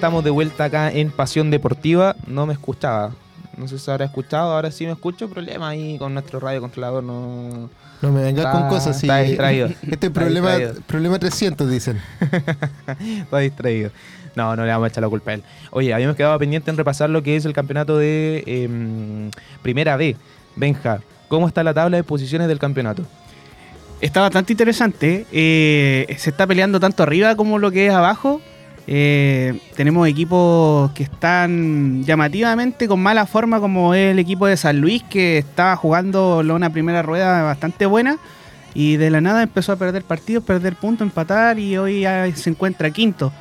Estamos de vuelta acá en Pasión Deportiva. No me escuchaba. No sé si se habrá escuchado, ahora sí me escucho. Problema ahí con nuestro radio controlador. No, No me vengas con cosas así. está distraído. Este Está problema, distraído. problema 300, dicen. Está distraído. No, no le vamos a echar la culpa a él. Oye, habíamos quedado pendiente en repasar lo que es el campeonato de em, Primera B. Benja, ¿cómo está la tabla de posiciones del campeonato? Está bastante interesante. eh, se está peleando tanto arriba como lo que es abajo. Eh, tenemos equipos que están llamativamente con mala forma, como es el equipo de San Luis, que estaba jugando una primera rueda bastante buena. Y de la nada empezó a perder partidos, perder puntos, empatar y hoy ya se encuentra quinto.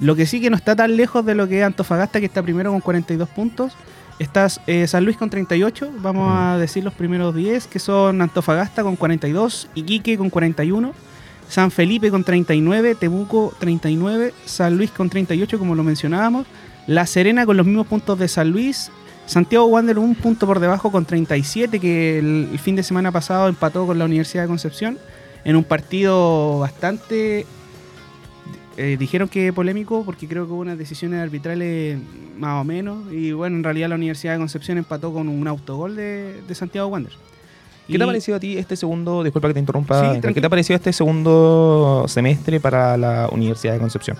Lo que sí que no está tan lejos de lo que es Antofagasta, que está primero con 42 puntos. Está eh, San Luis con 38, vamos a decir los primeros 10, que son Antofagasta con 42, Iquique con 41, San Felipe con 39, Temuco 39, San Luis con 38, como lo mencionábamos, La Serena con los mismos puntos de San Luis, Santiago Wander un punto por debajo con 37, que el, fin de semana pasado empató con la Universidad de Concepción en un partido bastante eh, dijeron que polémico porque creo que hubo unas decisiones arbitrales más o menos. Y bueno, en realidad la Universidad de Concepción empató con un autogol de Santiago Wander. ¿Qué te ha parecido a ti este segundo, disculpa que te interrumpa, Sí, ¿qué te ha parecido este segundo semestre para la Universidad de Concepción?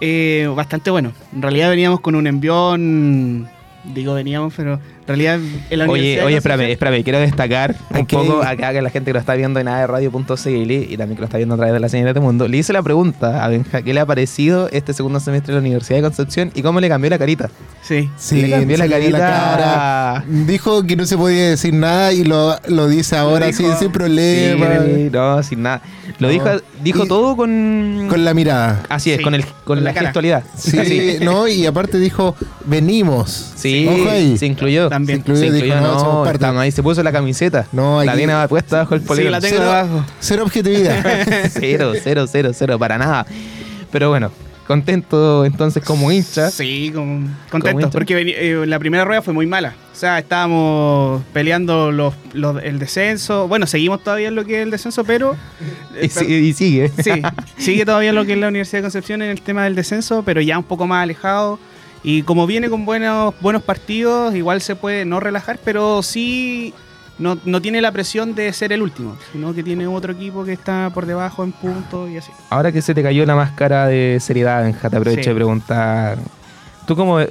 Eh, bastante bueno. En realidad veníamos con un envión. Digo, veníamos, pero en realidad en la Oye, oye, espérame, espérame, quiero destacar un poco acá que la gente que lo está viendo en aerradio.cl y también que lo está viendo a través de la señal de mundo, le hice la pregunta a Benja, ¿qué le ha parecido este segundo semestre de la Universidad de Concepción y cómo le cambió la carita? Sí. Sí, le cambió la carita. cara. Dijo que no se podía decir nada y lo, lo dice ahora dijo. sí, sin problema. Sí, no, sin nada. Lo No. dijo, dijo Y- todo con... Con la mirada. Así es, Sí, con, el, con, con la, la gestualidad. Sí, Así. no, y aparte dijo, venimos. Sí, Ojo ahí. se incluyó. También. Se incluyó, Se dijo, incluyó, no, somos ahí se puso la camiseta. No, la aquí- tiene puesta bajo el Sí, polerón. la tengo Cero- abajo. Cero objetividad. cero, cero, cero, cero, para nada. Pero bueno, contento entonces como hincha. Sí, con- ¿Cómo contentos, hincha? porque eh, la primera rueda fue muy mala. O sea, estábamos peleando los, los- el descenso. Bueno, seguimos todavía en lo que es el descenso, pero... eh, Y, si- y sigue. Sí, sigue todavía lo que es la Universidad de Concepción en el tema del descenso, pero ya un poco más alejado. Y como viene con buenos, buenos partidos, igual se puede no relajar, pero sí no, no tiene la presión de ser el último, sino que tiene otro equipo que está por debajo en puntos y así. Ahora que se te cayó la máscara de seriedad, Benja, te aprovecho Sí. de preguntar. Tú como eh,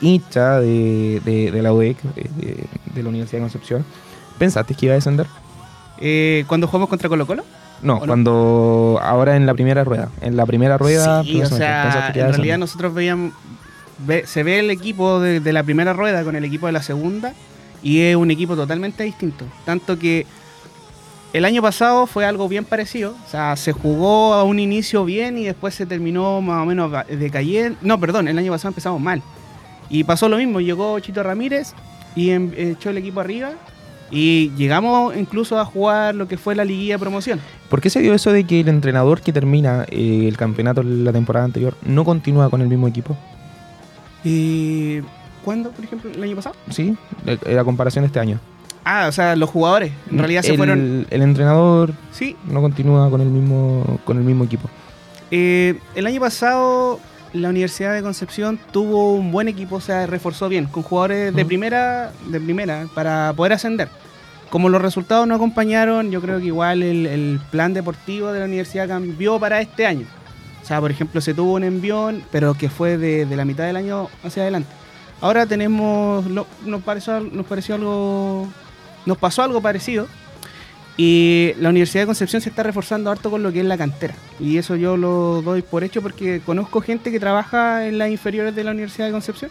hincha de, de- de la UEC, de, de- de la Universidad de Concepción, ¿pensaste que iba a descender? Eh, cuando jugamos contra Colo Colo, No, ¿O no? cuando ahora en la primera rueda. En la primera rueda, sí, o ¿pensaste sea, en realidad nosotros veíamos, se ve el equipo de, la primera rueda con el equipo de la segunda y es un equipo totalmente distinto. Tanto que el año pasado fue algo bien parecido, o sea, se jugó a un inicio bien y después se terminó más o menos decayendo. No, perdón, el año pasado empezamos mal. Y pasó lo mismo, llegó Chito Ramírez y em- echó el equipo arriba y llegamos incluso a jugar lo que fue la liguilla de promoción. ¿Por qué se dio eso de que el entrenador que termina eh, el campeonato la temporada anterior no continúa con el mismo equipo? ¿Y cuándo, por ejemplo, el año pasado? ¿Sí? Eh, La comparación de este año. Ah, o sea, los jugadores. En realidad se el, fueron. El entrenador Sí, no continúa con el mismo, con el mismo equipo. eh, el año pasado la Universidad de Concepción tuvo un buen equipo, o sea, reforzó bien, con jugadores de primera, de primera, para poder ascender. Como los resultados no acompañaron, yo creo que igual el, el plan deportivo de la universidad cambió para este año. O sea, por ejemplo, se tuvo un envión, pero que fue de, de la mitad del año hacia adelante. Ahora tenemos, lo- nos, pareció, nos pareció algo, nos pasó algo parecido. Y la Universidad de Concepción se está reforzando harto con lo que es la cantera. Y eso yo lo doy por hecho porque conozco gente que trabaja en las inferiores de la Universidad de Concepción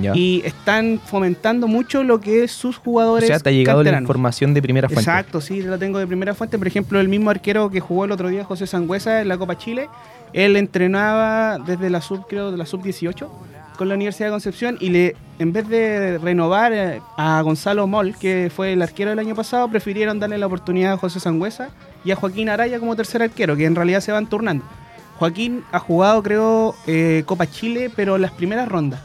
Ya. y están fomentando mucho lo que es sus o jugadores. sea, te ha llegado la canteranos. información de primera fuente. Exacto, sí, la tengo de primera fuente. Por ejemplo, el mismo arquero que jugó el otro día, José Sangüesa, en la Copa Chile, él entrenaba desde la sub, creo, de la sub 18 con la Universidad de Concepción y le, en vez de renovar eh, a Gonzalo Moll, que fue el arquero del año pasado, prefirieron darle la oportunidad a José Sangüesa y a Joaquín Araya como tercer arquero, que en realidad se van turnando. Joaquín ha jugado, creo, eh, Copa Chile, pero las primeras rondas.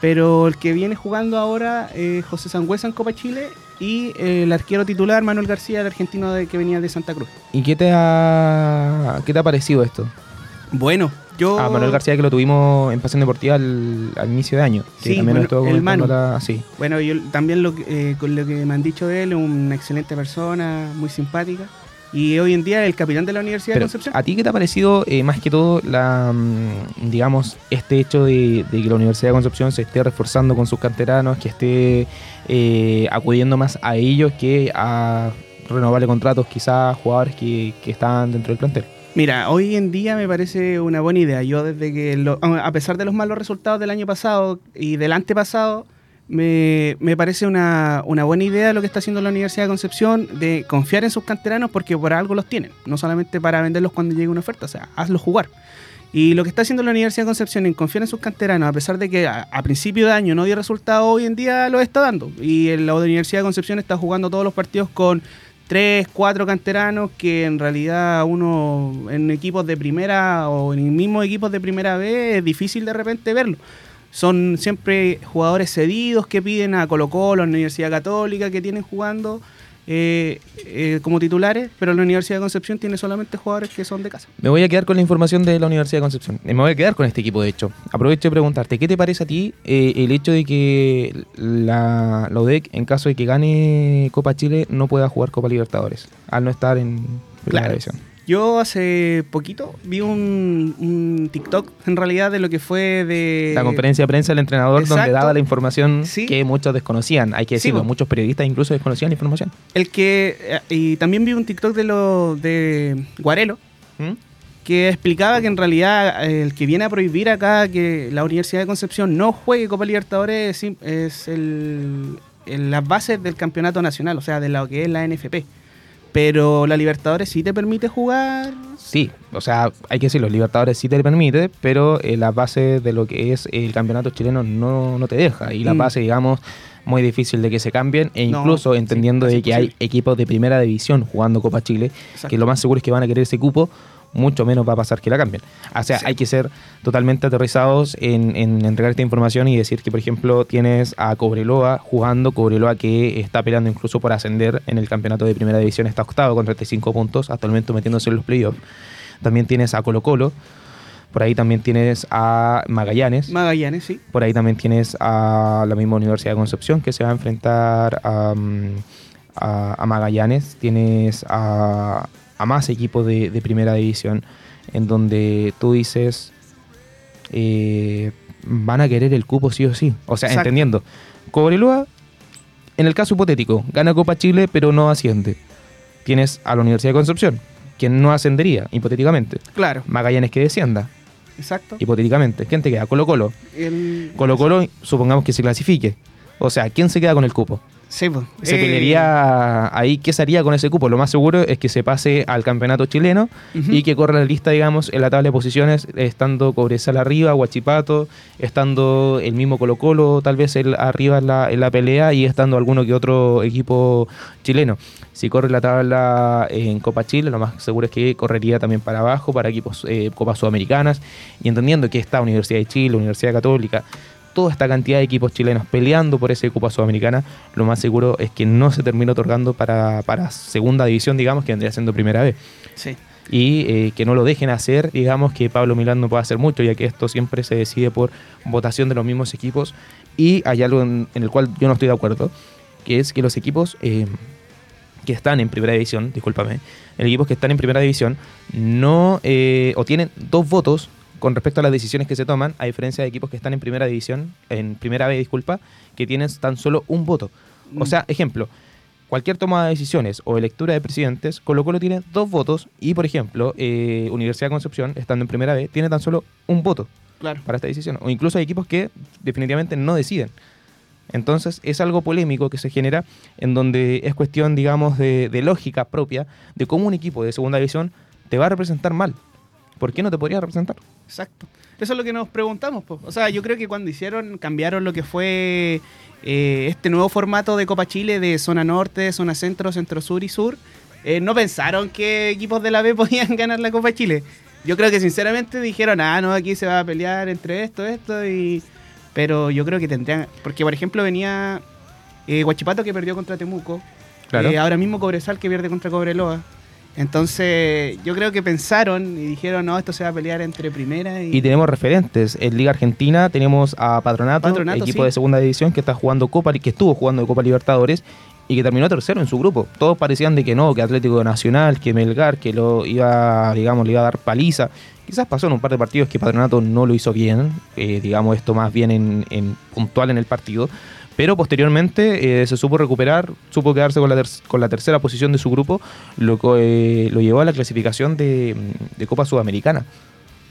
Pero el que viene jugando ahora es José Sangüesa en Copa Chile y eh, el arquero titular Manuel García, el argentino que venía de Santa Cruz. ¿Y qué te ha, qué te ha parecido esto? Bueno, Yo, A Manuel García que lo tuvimos en Pasión Deportiva al, al inicio de año. Que Sí, también bueno, estuvo el Manu. la- sí. Bueno, yo también lo, que- eh, con lo que me han dicho de él, una excelente persona, muy simpática. Y hoy en día el capitán de la Universidad Pero, de Concepción. ¿a ti qué te ha parecido eh, más que todo la, mm, digamos, este hecho de, de que la Universidad de Concepción se esté reforzando con sus canteranos, que esté eh, acudiendo más a ellos que a renovarle contratos quizás a jugadores que, que están dentro del plantel? Mira, hoy en día me parece una buena idea. Yo desde que, lo- a pesar de los malos resultados del año pasado y del antepasado, me, me parece una, una buena idea lo que está haciendo la Universidad de Concepción de confiar en sus canteranos porque por algo los tienen, no solamente para venderlos cuando llegue una oferta, o sea, hazlos jugar. Y lo que está haciendo la Universidad de Concepción en confiar en sus canteranos, a pesar de que a, a principio de año no dio resultado, hoy en día lo está dando. Y la Universidad de Concepción está jugando todos los partidos con tres, cuatro canteranos que en realidad uno en equipos de primera o en mismos equipos de primera B es difícil de repente verlo. Son siempre jugadores cedidos que piden a Colo Colo, a la Universidad Católica, que tienen jugando eh, eh, como titulares, pero la Universidad de Concepción tiene solamente jugadores que son de casa. Me voy a quedar con la información de la Universidad de Concepción. Me voy a quedar con este equipo, de hecho. Aprovecho de preguntarte, ¿qué te parece a ti eh, el hecho de que la, la UDEC, en caso de que gane Copa Chile, no pueda jugar Copa Libertadores, al no estar en primera Claro. división? Yo hace poquito vi un, un TikTok en realidad de lo que fue de... La conferencia de prensa del entrenador donde daba la información Sí. que muchos desconocían. Hay que decirlo, muchos periodistas incluso desconocían la información. El que... eh, Y también vi un TikTok de lo de Guarelo, ¿Mm? que explicaba que en realidad eh, el que viene a prohibir acá que la Universidad de Concepción no juegue Copa Libertadores es el, el- las bases del campeonato nacional, o sea, de lo que es la NFP. Pero la Libertadores sí te permite jugar. Sí, o sea, hay que decirlo, Libertadores sí te permite, pero eh, la base de lo que es el campeonato chileno no, no te deja. Y la Mm. base, digamos, muy difícil de que se cambien, e incluso entendiendo de que hay equipos de primera división jugando Copa Chile, Exacto. que lo más seguro es que van a querer ese cupo, mucho menos va a pasar que la cambien. O sea, Sí. hay que ser totalmente aterrizados en, en entregar esta información y decir que, por ejemplo, tienes a Cobreloa jugando, Cobreloa que está peleando incluso por ascender en el campeonato de primera división, está octavo con 35 puntos, momento metiéndose en los playoffs. También tienes a Colo Colo, por ahí también tienes a Magallanes. Magallanes, sí. Por ahí también tienes a la misma Universidad de Concepción que se va a enfrentar a, a- a Magallanes. Tienes a, a más equipos de, de primera división en donde tú dices eh, van a querer el cupo sí o sí. O sea, Exacto. entendiendo. Cobreloa, en el caso hipotético, gana Copa Chile pero no asciende. Tienes a la Universidad de Concepción, quien no ascendería, hipotéticamente. Claro, Magallanes que descienda, exacto. hipotéticamente. ¿Quién te queda? Colo Colo. El- Colo Colo, supongamos que se clasifique. O sea, ¿quién se queda con el cupo? Sí, pues. Se Eh, pelearía ahí, ¿qué se haría con ese cupo? Lo más seguro es que se pase al campeonato chileno y que corra la lista, digamos, en la tabla de posiciones, estando Cobresal arriba, Huachipato, estando el mismo Colo Colo, tal vez el, arriba en la, en la pelea y estando alguno que otro equipo chileno. Si corre la tabla en Copa Chile, lo más seguro es que correría también para abajo, para equipos eh, Copas Sudamericanas, y entendiendo que está Universidad de Chile, Universidad Católica, toda esta cantidad de equipos chilenos peleando por ese Copa Sudamericana, lo más seguro es que no se termine otorgando para, para segunda división, digamos, que vendría siendo primera vez. Sí. Y eh, que no lo dejen hacer, digamos, que Pablo Milán no puede hacer mucho, ya que esto siempre se decide por votación de los mismos equipos. Y hay algo en, en el cual yo no estoy de acuerdo, que es que los equipos eh, que están en primera división, discúlpame, los equipos que están en primera división no o tienen dos votos con respecto a las decisiones que se toman, a diferencia de equipos que están en primera división, en primera B, disculpa, que tienen tan solo un voto. O Mm. sea, ejemplo, cualquier toma de decisiones o lectura de presidentes, Colo Colo tiene dos votos y, por ejemplo, eh, Universidad de Concepción, estando en primera B, tiene tan solo un voto Claro. para esta decisión. O incluso hay equipos que definitivamente no deciden. Entonces es algo polémico que se genera en donde es cuestión, digamos, de, de lógica propia de cómo un equipo de segunda división te va a representar mal. ¿Por qué no te podría representar? Exacto. Eso es lo que nos preguntamos. po. O sea, yo creo que cuando hicieron, cambiaron lo que fue eh, este nuevo formato de Copa Chile de zona norte, zona centro, centro sur y sur, eh, no pensaron que equipos de la B podían ganar la Copa Chile. Yo creo que sinceramente dijeron, ah, no, aquí se va a pelear entre esto, esto y... Pero yo creo que tendrían... Porque, por ejemplo, venía eh, Huachipato que perdió contra Temuco. Claro. Ahora mismo Cobresal que pierde contra Cobreloa. Entonces, yo creo que pensaron y dijeron, no, esto se va a pelear entre primera y... Y tenemos referentes. En Liga Argentina tenemos a Patronato, Patronato, equipo sí. de segunda división que está jugando Copa, que estuvo jugando Copa Libertadores y que terminó tercero en su grupo. Todos parecían de que no, que Atlético Nacional, que Melgar, que lo iba, digamos, le iba a dar paliza. Quizás pasó en un par de partidos que Patronato no lo hizo bien, eh, digamos esto más bien en, en puntual en el partido. Pero posteriormente eh, se supo recuperar, supo quedarse con la, ter- con la tercera posición de su grupo, lo, eh, lo llevó a la clasificación de, de Copa Sudamericana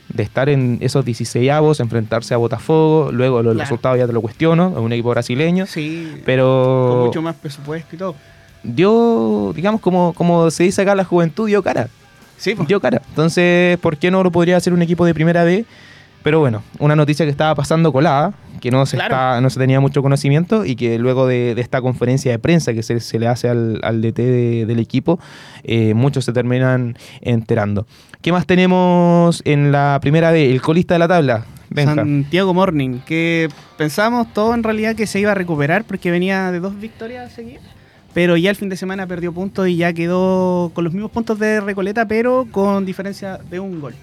de estar en esos 16 avos, enfrentarse a Botafogo, luego los Claro. resultados ya te lo cuestiono, es un equipo brasileño, Sí, con pero mucho más presupuesto y todo. dio, digamos, como, como se dice acá, la juventud dio cara, Sí, pues. dio cara. Entonces, ¿por qué no lo podría hacer un equipo de primera B? Pero bueno, una noticia que estaba pasando colada, que no se, Claro. está- no se tenía mucho conocimiento y que luego de, de esta conferencia de prensa que se, se le hace al, al DT de- del equipo, eh, muchos se terminan enterando. ¿Qué más tenemos en la primera B? El colista de la tabla. Benja. Santiago Morning, que pensábamos todo en realidad que se iba a recuperar porque venía de dos victorias seguidas, pero ya el fin de semana perdió puntos y ya quedó con los mismos puntos de Recoleta, pero con diferencia de un gol.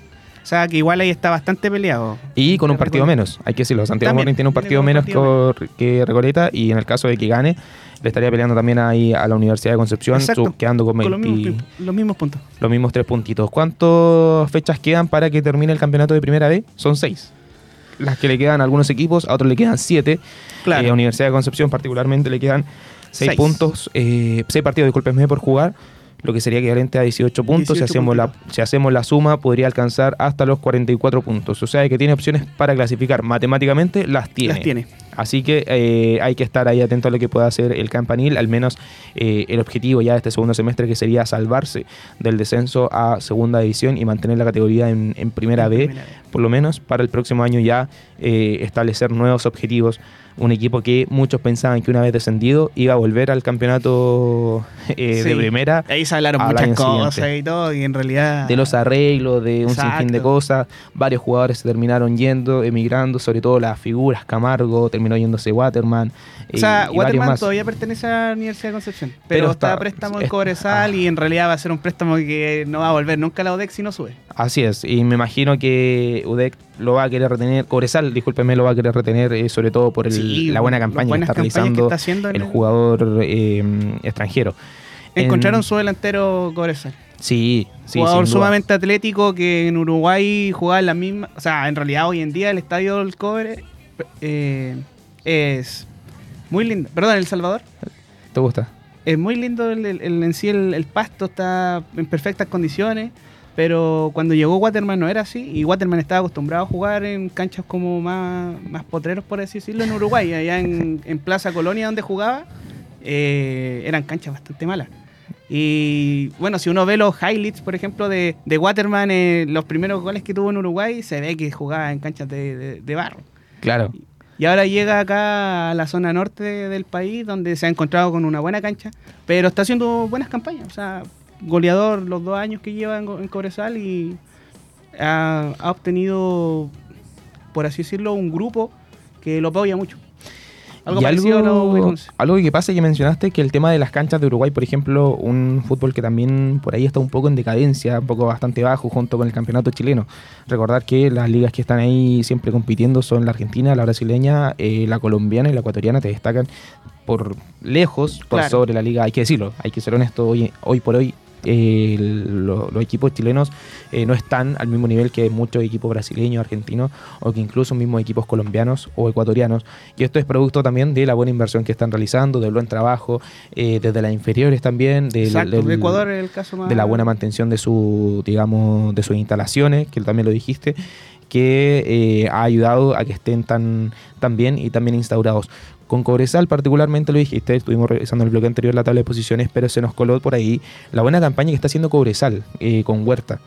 O sea que igual ahí está bastante peleado. Y con un partido Recoleta. menos, hay que decirlo. Santiago Morning tiene un partido menos partido que- que Recoleta y en el caso de que gane, le estaría peleando también ahí a la Universidad de Concepción, Exacto, su- quedando con, Con los 20 mismos, los mismos puntos. los mismos tres puntitos. ¿Cuántas fechas quedan para que termine el campeonato de primera B? Son seis. Las que le quedan a algunos equipos, a otros le quedan siete. Claro. Eh, a Universidad de Concepción particularmente le quedan seis, Seis. puntos, eh, seis partidos, discúlpenme, por jugar, lo que sería equivalente a 18 puntos. si, 18 hacemos la, si hacemos la suma, podría alcanzar hasta los 44 puntos. O sea que tiene opciones para clasificar. Matemáticamente las tiene. Las tiene. Así que eh, hay que estar ahí atento a lo que pueda hacer el campanil, al menos eh, el objetivo ya de este segundo semestre que sería salvarse del descenso a segunda división y mantener la categoría en, en primera En B, primera B. por lo menos para el próximo año ya eh, establecer nuevos objetivos. Un equipo que muchos pensaban que una vez descendido iba a volver al campeonato eh, de primera Ahí se hablaron muchas cosas siguiente. y todo, y en realidad. de los arreglos, de un sinfín de Exacto. cosas. Varios jugadores se terminaron yendo, emigrando, sobre todo las figuras, Camargo, terminó yéndose Waterman. O sea, y- Waterman todavía pertenece a la Universidad de Concepción. Pero, Pero está, está- a préstamo en es- Cobresal ah. y en realidad va a ser un préstamo que no va a volver nunca a la ODEX si no sube. Así es, y me imagino que UDEC lo va a querer retener, Cobresal, discúlpeme, lo va a querer retener, eh, sobre todo por el- Sí, la buena campaña que está que realizando está haciendo en el el- jugador eh, extranjero. Encontraron En- su delantero Cobresal. Sí, sí, jugador sumamente atlético que en Uruguay jugaba en la misma. O sea, en realidad hoy en día el estadio del Cobre eh, es muy lindo. Perdón, El Salvador. ¿Te gusta? Es muy lindo el, el- el- en sí, el, el pasto está en perfectas condiciones. Pero cuando llegó Waterman no era así. Y Waterman estaba acostumbrado a jugar en canchas como más, más potreros, por así decirlo, en Uruguay. Allá en, en Plaza Colonia, donde jugaba, eh, eran canchas bastante malas. Y bueno, si uno ve los highlights, por ejemplo, de, de Waterman, eh, los primeros goles que tuvo en Uruguay, se ve que jugaba en canchas de, de- de barro. Claro. Y ahora llega acá a la zona norte del país, donde se ha encontrado con una buena cancha, pero está haciendo buenas campañas. O sea, goleador los dos años que lleva en, Cobresal y ha obtenido, por así decirlo, un grupo que lo apoya mucho. Algo y parecido algo, algo que pasa que mencionaste que el tema de las canchas de Uruguay, por ejemplo, un fútbol que también por ahí está un poco en decadencia, un poco bastante bajo junto con el campeonato chileno. Recordar que las ligas que están ahí siempre compitiendo son la argentina, la brasileña, eh, la colombiana y la ecuatoriana, te destacan por lejos, por Claro. sobre la liga, hay que decirlo, hay que ser honesto, hoy, hoy por hoy eh, lo- los equipos chilenos eh, no están al mismo nivel que muchos equipos brasileños, argentinos o que incluso mismos equipos colombianos o ecuatorianos. Y esto es producto también de la buena inversión que están realizando, del buen trabajo, eh, desde las inferiores también, del, Exacto, del- de Ecuador es el caso más... de la buena mantención de su, digamos, de sus instalaciones, que también lo dijiste, que eh, ha ayudado a que estén tan, tan bien y tan bien instaurados. Con Cobresal particularmente lo dijiste, estuvimos revisando en el bloque anterior la tabla de posiciones, pero se nos coló por ahí la buena campaña que está haciendo Cobresal eh, con Huerta.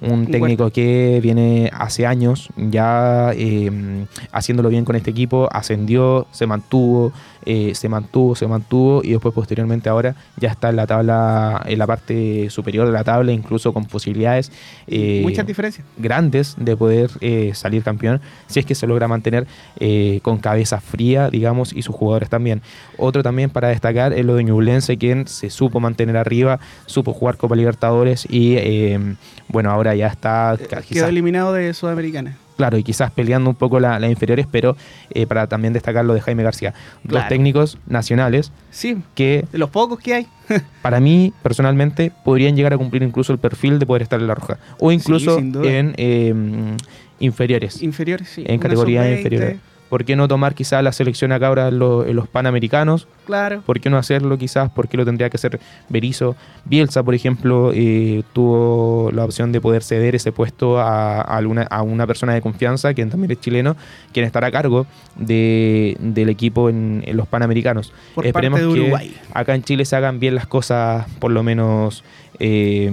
Un Huerta. técnico que viene hace años ya eh, haciéndolo bien con este equipo, ascendió, se mantuvo, eh, se mantuvo, se mantuvo y después posteriormente ahora ya está en la tabla, en la parte superior de la tabla, incluso con posibilidades eh, Muchas diferencias. grandes de poder eh, salir campeón si es que se logra mantener eh, con cabeza fría, digamos, y sus jugadores también. Otro también para destacar es lo de Ñublense, quien se supo mantener arriba, supo jugar Copa Libertadores y eh, bueno, ahora ya está Quedó eliminado de Sudamericana. Claro, y quizás peleando un poco la- las inferiores, pero eh, para también destacar lo de Jaime García. Dos Claro. técnicos nacionales Sí, que de los pocos que hay. para mí personalmente podrían llegar a cumplir incluso el perfil de poder estar en la roja. O incluso en eh, inferiores. Inferiores, sí. en categorías sub-20, inferiores. ¿Por qué no tomar quizás la selección acá ahora en, los- Panamericanos? Claro. ¿Por qué no hacerlo quizás? ¿Por qué lo tendría que hacer Berizzo? Bielsa, por ejemplo, eh, tuvo la opción de poder ceder ese puesto a, a alguna- a una persona de confianza, quien también es chileno, quien estará a cargo de- del equipo en, en los Panamericanos. Por Esperemos parte de que acá en Chile se hagan bien las cosas, por lo menos eh,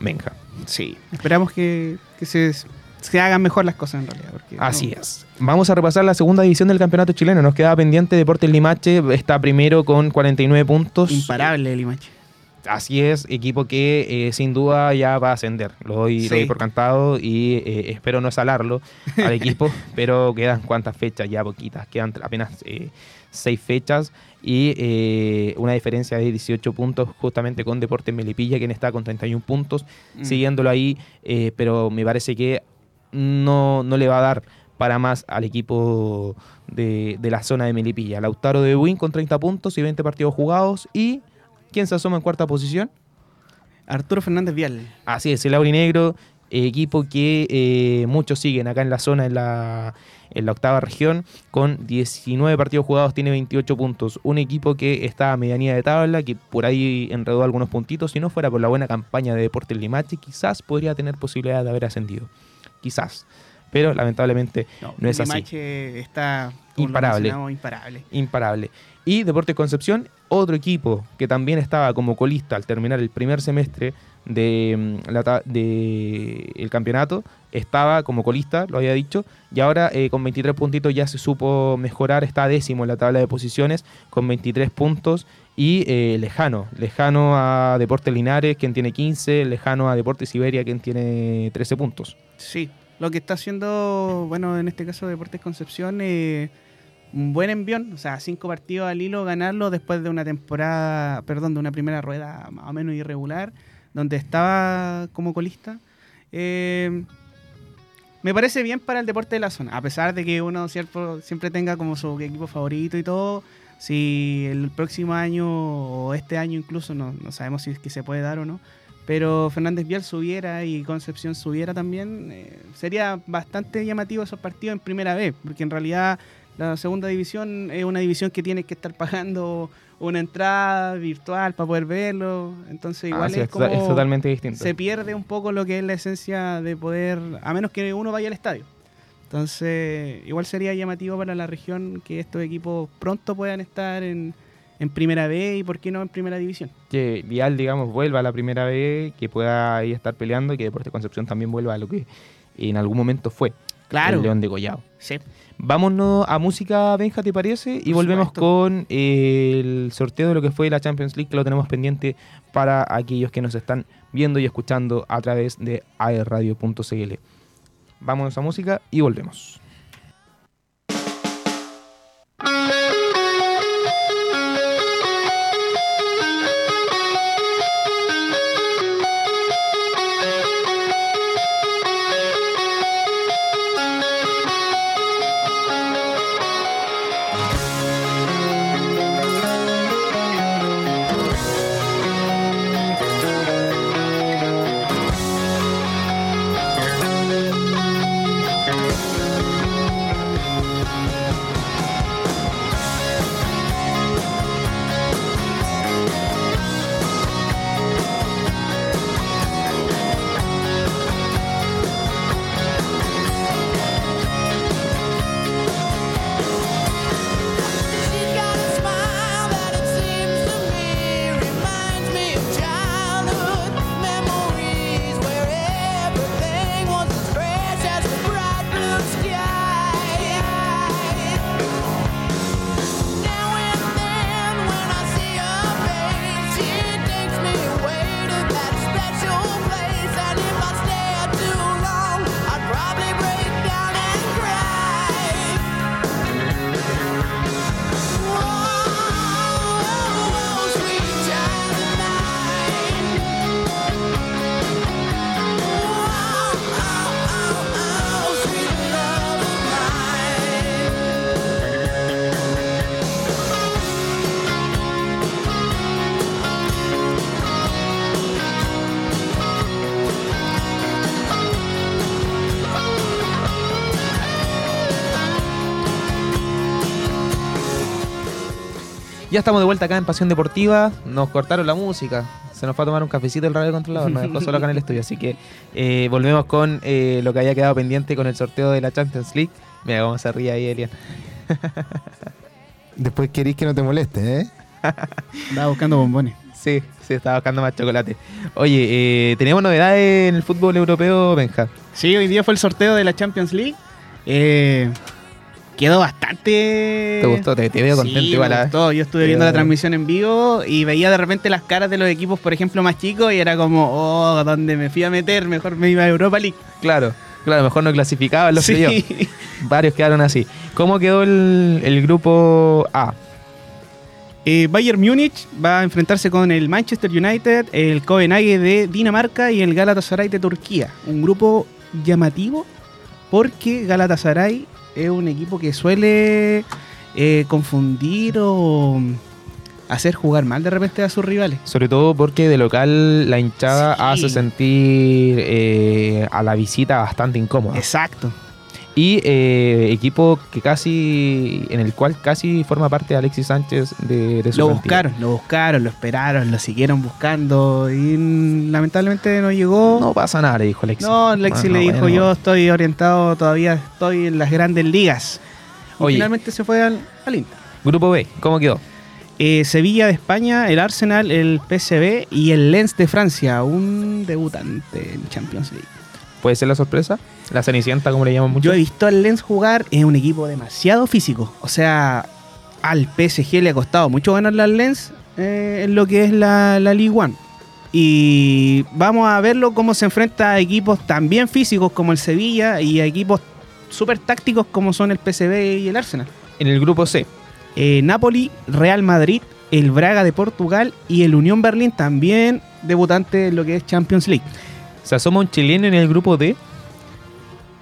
Benja. Sí. Esperamos que, que se, se hagan mejor las cosas en realidad. porque Así no- es. Vamos a repasar la segunda división del campeonato chileno. Nos queda pendiente Deportes Limache, está primero con 49 puntos. Imparable Limache. Así es, equipo que eh, sin duda ya va a ascender. Lo doy, lo doy por cantado y eh, espero no salarlo al equipo, pero quedan cuántas fechas, ya poquitas. Quedan apenas eh, seis fechas y eh, una diferencia de 18 puntos justamente con Deportes Melipilla, quien está con 31 puntos, Mm. siguiéndolo ahí, pero me parece que no, no le va a dar para más al equipo de, de la zona de Melipilla. Lautaro de Win con 30 puntos y 20 partidos jugados y... ¿Quién se asoma en cuarta posición? Arturo Fernández Vial. Así es, el Aurinegro, eh, equipo que eh, muchos siguen acá en la zona, en la, en la octava región, con 19 partidos jugados, tiene 28 puntos. Un equipo que está a medianía de tabla, que por ahí enredó algunos puntitos. Si no fuera por la buena campaña de Deportes Limache, quizás podría tener posibilidad de haber ascendido. Quizás. Pero lamentablemente no es así. Está Imparable. imparable. imparable. Y Deportes Concepción, otro equipo que también estaba como colista al terminar el primer semestre de, mm, de el campeonato, estaba como colista, lo había dicho, y ahora eh, con 23 puntitos ya se supo mejorar, está décimo en la tabla de posiciones con 23 puntos y eh, lejano, lejano a Deportes Linares, quien tiene 15, lejano a Deportes Siberia, quien tiene 13 puntos. Sí, lo que está haciendo, bueno, en este caso Deportes Concepción, eh, un buen envión, o sea, cinco partidos al hilo, ganarlo después de una temporada, perdón, de una primera rueda más o menos irregular, donde estaba como colista. Eh, me parece bien para el deporte de la zona, a pesar de que uno cierto, siempre tenga como su equipo favorito y todo. Si el próximo año o este año incluso, no, no sabemos si es que se puede dar o no, pero Fernández Vial subiera y Concepción subiera también, eh, sería bastante llamativo esos partidos en primera vez, porque en realidad la segunda división es una división que tienes que estar pagando una entrada virtual para poder verlo, entonces igual Así es, es, como es totalmente distinto. se pierde un poco lo que es la esencia de poder, a menos que uno vaya al estadio. Entonces, igual sería llamativo para la región que estos equipos pronto puedan estar en, en primera B y por qué no en primera división. que Vial, digamos, vuelva a la primera vez, que pueda ahí estar peleando y que Deportes Concepción también vuelva a lo que en algún momento fue Claro. el León de Collado. Sí. Vámonos a música, Benja, ¿te parece? Y Por volvemos supuesto. con eh, el sorteo de lo que fue la Champions League, que lo tenemos pendiente para aquellos que nos están viendo y escuchando a través de aerradio.cl. Vámonos a música y volvemos. Ya estamos de vuelta acá en Pasión Deportiva. Nos cortaron la música. Se nos fue a tomar un cafecito el radio controlador. Nos dejó solo acá en el estudio. Así que eh, volvemos con eh, lo que había quedado pendiente con el sorteo de la Champions League. Mira cómo se ríe ahí, Elian. Después queréis que no te moleste, ¿eh? Andaba buscando bombones. Sí, sí, estaba buscando más chocolate. Oye, eh, tenemos novedades en el fútbol europeo, Benja. Sí, hoy día fue el sorteo de la Champions League. Eh, quedó bastante. ¿Te gustó? Te, te veo contento Sí, igual. me gustó. Yo estuve viendo la transmisión en vivo y veía de repente las caras de los equipos, por ejemplo, más chicos y era como, oh, ¿dónde me fui a meter? Mejor me iba a Europa League. Claro, claro, mejor no clasificaban los Sí. playoffs. Varios quedaron así. ¿Cómo quedó el, el grupo A? Eh, Bayern Múnich va a enfrentarse con el Manchester United, el Copenhague de Dinamarca y el Galatasaray de Turquía. Un grupo llamativo porque Galatasaray es un equipo que suele eh, confundir o hacer jugar mal de repente a sus rivales. Sobre todo porque de local la hinchada Sí. hace sentir eh, a la visita bastante incómoda. Exacto. Y eh, equipo que casi, en el cual casi forma parte de Alexis Sánchez de, de su Lo buscaron, lo buscaron, lo esperaron, lo siguieron buscando y lamentablemente no llegó. No pasa nada, le dijo Alexis. No, Alexis Bueno, le dijo, yo estoy orientado, todavía estoy en las grandes ligas. Y Oye. finalmente se fue al, al Inter. Grupo B, ¿cómo quedó? Eh, Sevilla de España, el Arsenal, el PSV y el Lens de Francia, un debutante en Champions League. ¿Puede ser la sorpresa? La Cenicienta, como le llaman mucho. Yo he visto al Lens jugar, es un equipo demasiado físico. O sea, al PSG le ha costado mucho ganarle al Lens eh, en lo que es la, la League One. Y vamos a verlo cómo se enfrenta a equipos también físicos como el Sevilla y a equipos súper tácticos como son el PSV y el Arsenal. En el grupo C, Eh, Napoli, Real Madrid, el Braga de Portugal y el Unión Berlín también debutante en lo que es Champions League. Se asoma un chileno en el grupo D.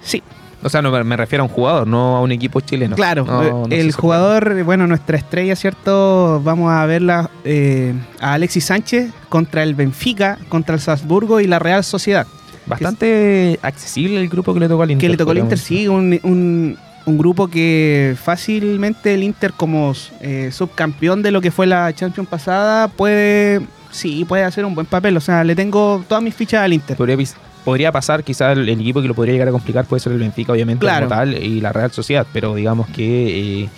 Sí, O sea, no, me refiero a un jugador, no a un equipo chileno. claro. No, no se el jugador, bueno, nuestra estrella, ¿cierto? Vamos a verla eh, a Alexis Sánchez contra el Benfica, contra el Salzburgo y la Real Sociedad. Bastante accesible el grupo que le tocó al Inter. que le tocó al Inter, sí, un, un- un grupo que fácilmente el Inter como eh, subcampeón de lo que fue la Champions pasada puede, sí, puede hacer un buen papel. O sea, le tengo todas mis fichas al Inter. Podría, podría pasar, quizás el, el equipo que lo podría llegar a complicar puede ser el Benfica, obviamente, Claro. como tal, y la Real Sociedad, pero digamos que eh,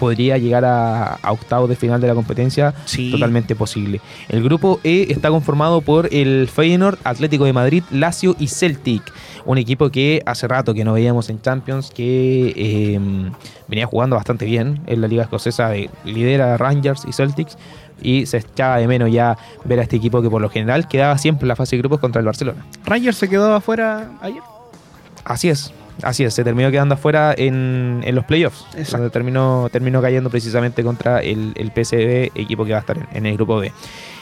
podría llegar a, a octavos de final de la competencia Sí. totalmente posible. El grupo E está conformado por el Feyenoord, Atlético de Madrid, Lazio y Celtic. Un equipo que hace rato que no veíamos en Champions, que eh, venía jugando bastante bien en la liga escocesa, de, lidera Rangers y Celtics. Y se echaba de menos ya ver a este equipo que por lo general quedaba siempre en la fase de grupos contra el Barcelona. Rangers se quedó afuera ayer. Así es, así es, se terminó quedando afuera en, en los playoffs. Exacto. Donde terminó, terminó cayendo precisamente contra el, el PSV, equipo que va a estar en, en el grupo B.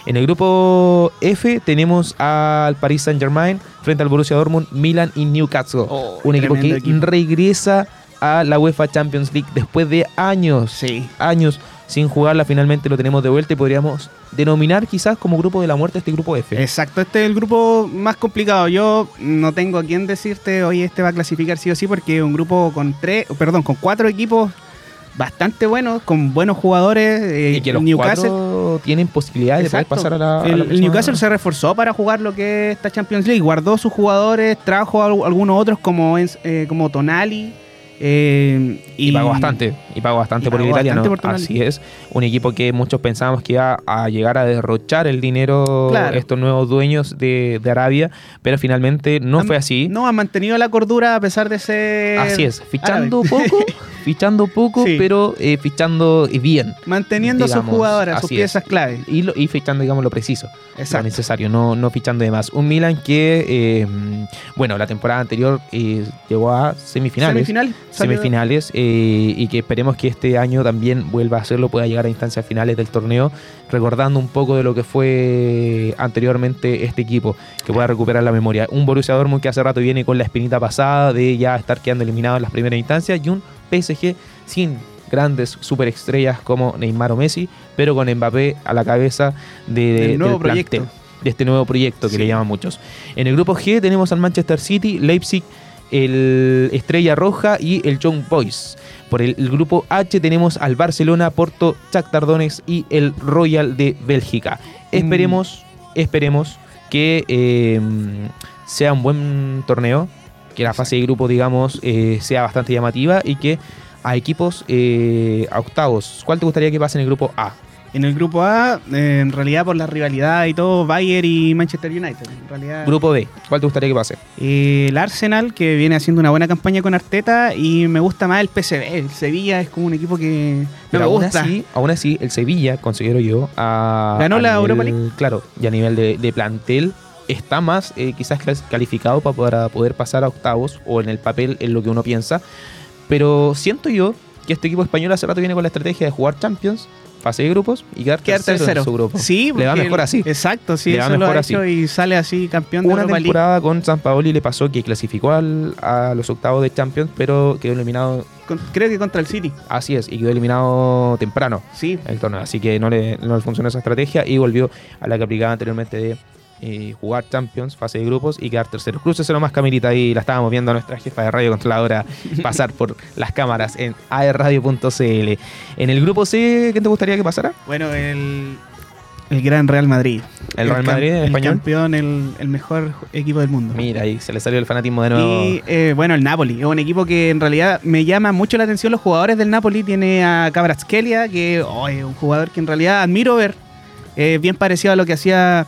En el grupo F tenemos al Paris Saint Germain frente al Borussia Dortmund, Milan y Newcastle. Oh, un equipo que equipo. regresa a la UEFA Champions League después de años, Sí. años sin jugarla. Finalmente lo tenemos de vuelta y podríamos denominar quizás como grupo de la muerte este grupo F. Exacto, este es el grupo más complicado. Yo no tengo a quién decirte, oye, este va a clasificar sí o sí, porque es un grupo con tres, perdón, con cuatro equipos bastante buenos, con buenos jugadores. eh, y que los Newcastle, cuatro tienen posibilidades de poder pasar a la, a la el, Newcastle se reforzó para jugar lo que es esta Champions League. Guardó sus jugadores, trajo a al- algunos otros como, eh, como Tonali. Eh, Y pagó bastante, y pagó bastante y por el italiano. por. Así es. Un equipo que muchos pensábamos que iba a llegar a derrochar el dinero Claro. estos nuevos dueños de, de Arabia, pero finalmente no Han- fue así. No, han mantenido la cordura a pesar de ser. Así es, fichando árabe. poco, fichando poco, Sí. pero eh, fichando bien. Manteniendo a sus jugadoras, sus piezas es. clave. Y, lo- y fichando, digamos, lo preciso, lo Exacto. necesario, no, no fichando de más. Un Milan que, eh, bueno, la temporada anterior eh, llegó a semifinales. Semifinal. semifinales y que esperemos que este año también vuelva a hacerlo, pueda llegar a instancias finales del torneo, recordando un poco de lo que fue anteriormente este equipo, que pueda recuperar la memoria. Un Borussia Dortmund que hace rato viene con la espinita pasada de ya estar quedando eliminado en las primeras instancias y un PSG sin grandes superestrellas como Neymar o Messi, pero con Mbappé a la cabeza de, nuevo del plantel, proyecto. de este nuevo proyecto que Sí. le llaman muchos. En el grupo G tenemos al Manchester City, Leipzig, el Estrella Roja y el Young Boys. Por el, el grupo H tenemos al Barcelona, Porto, Shakhtar Donetsk y el Royal de Bélgica. Esperemos, esperemos que eh, sea un buen torneo, que la fase de grupo, digamos, eh, sea bastante llamativa y que a equipos eh, a octavos, ¿cuál te gustaría que pase en el grupo A? En el grupo A, eh, en realidad por la rivalidad y todo, Bayern y Manchester United. En realidad, Grupo B, ¿cuál te gustaría que pase? Eh, el Arsenal, que viene haciendo una buena campaña con Arteta, y me gusta más el PSV. El Sevilla es como un equipo que no Pero me aún gusta. así, aún así, el Sevilla, considero yo, a, ¿Ganó a la nivel- Europa League? Claro, y a nivel de, de plantel está más eh, quizás calificado para poder, para poder pasar a octavos o en el papel en lo que uno piensa. Pero siento yo que este equipo español hace rato viene con la estrategia de jugar Champions, fase de grupos y quedar, Quedar tercero, tercero. en su grupo. Sí, Le va mejor así. Exacto, sí, Le va eso lo mejor ha así. hecho y sale así campeón de Una Europa League. temporada con San Paoli le pasó que clasificó al- a los octavos de Champions, pero quedó eliminado, Con- creo que contra el City. así es, y quedó eliminado temprano. Sí, el torneo. Así que no le, no le funcionó esa estrategia y volvió a la que aplicaba anteriormente de eh, jugar Champions, fase de grupos y quedar tercero. Cruces nomás, Camilita, ahí la estábamos viendo a nuestra jefa de radio controladora pasar por las cámaras en aerradio.cl. En el grupo C, ¿qué te gustaría que pasara? bueno, el, el gran Real Madrid. El Real cam- Madrid, el español. campeón, el, el mejor equipo del mundo. Mira, ahí se le salió el fanatismo de nuevo. Y eh, bueno, el Napoli es un equipo que en realidad me llama mucho la atención los jugadores del Napoli. Tiene a Kvaratskhelia, que oh, es un jugador que en realidad admiro ver. Eh, bien parecido a lo que hacía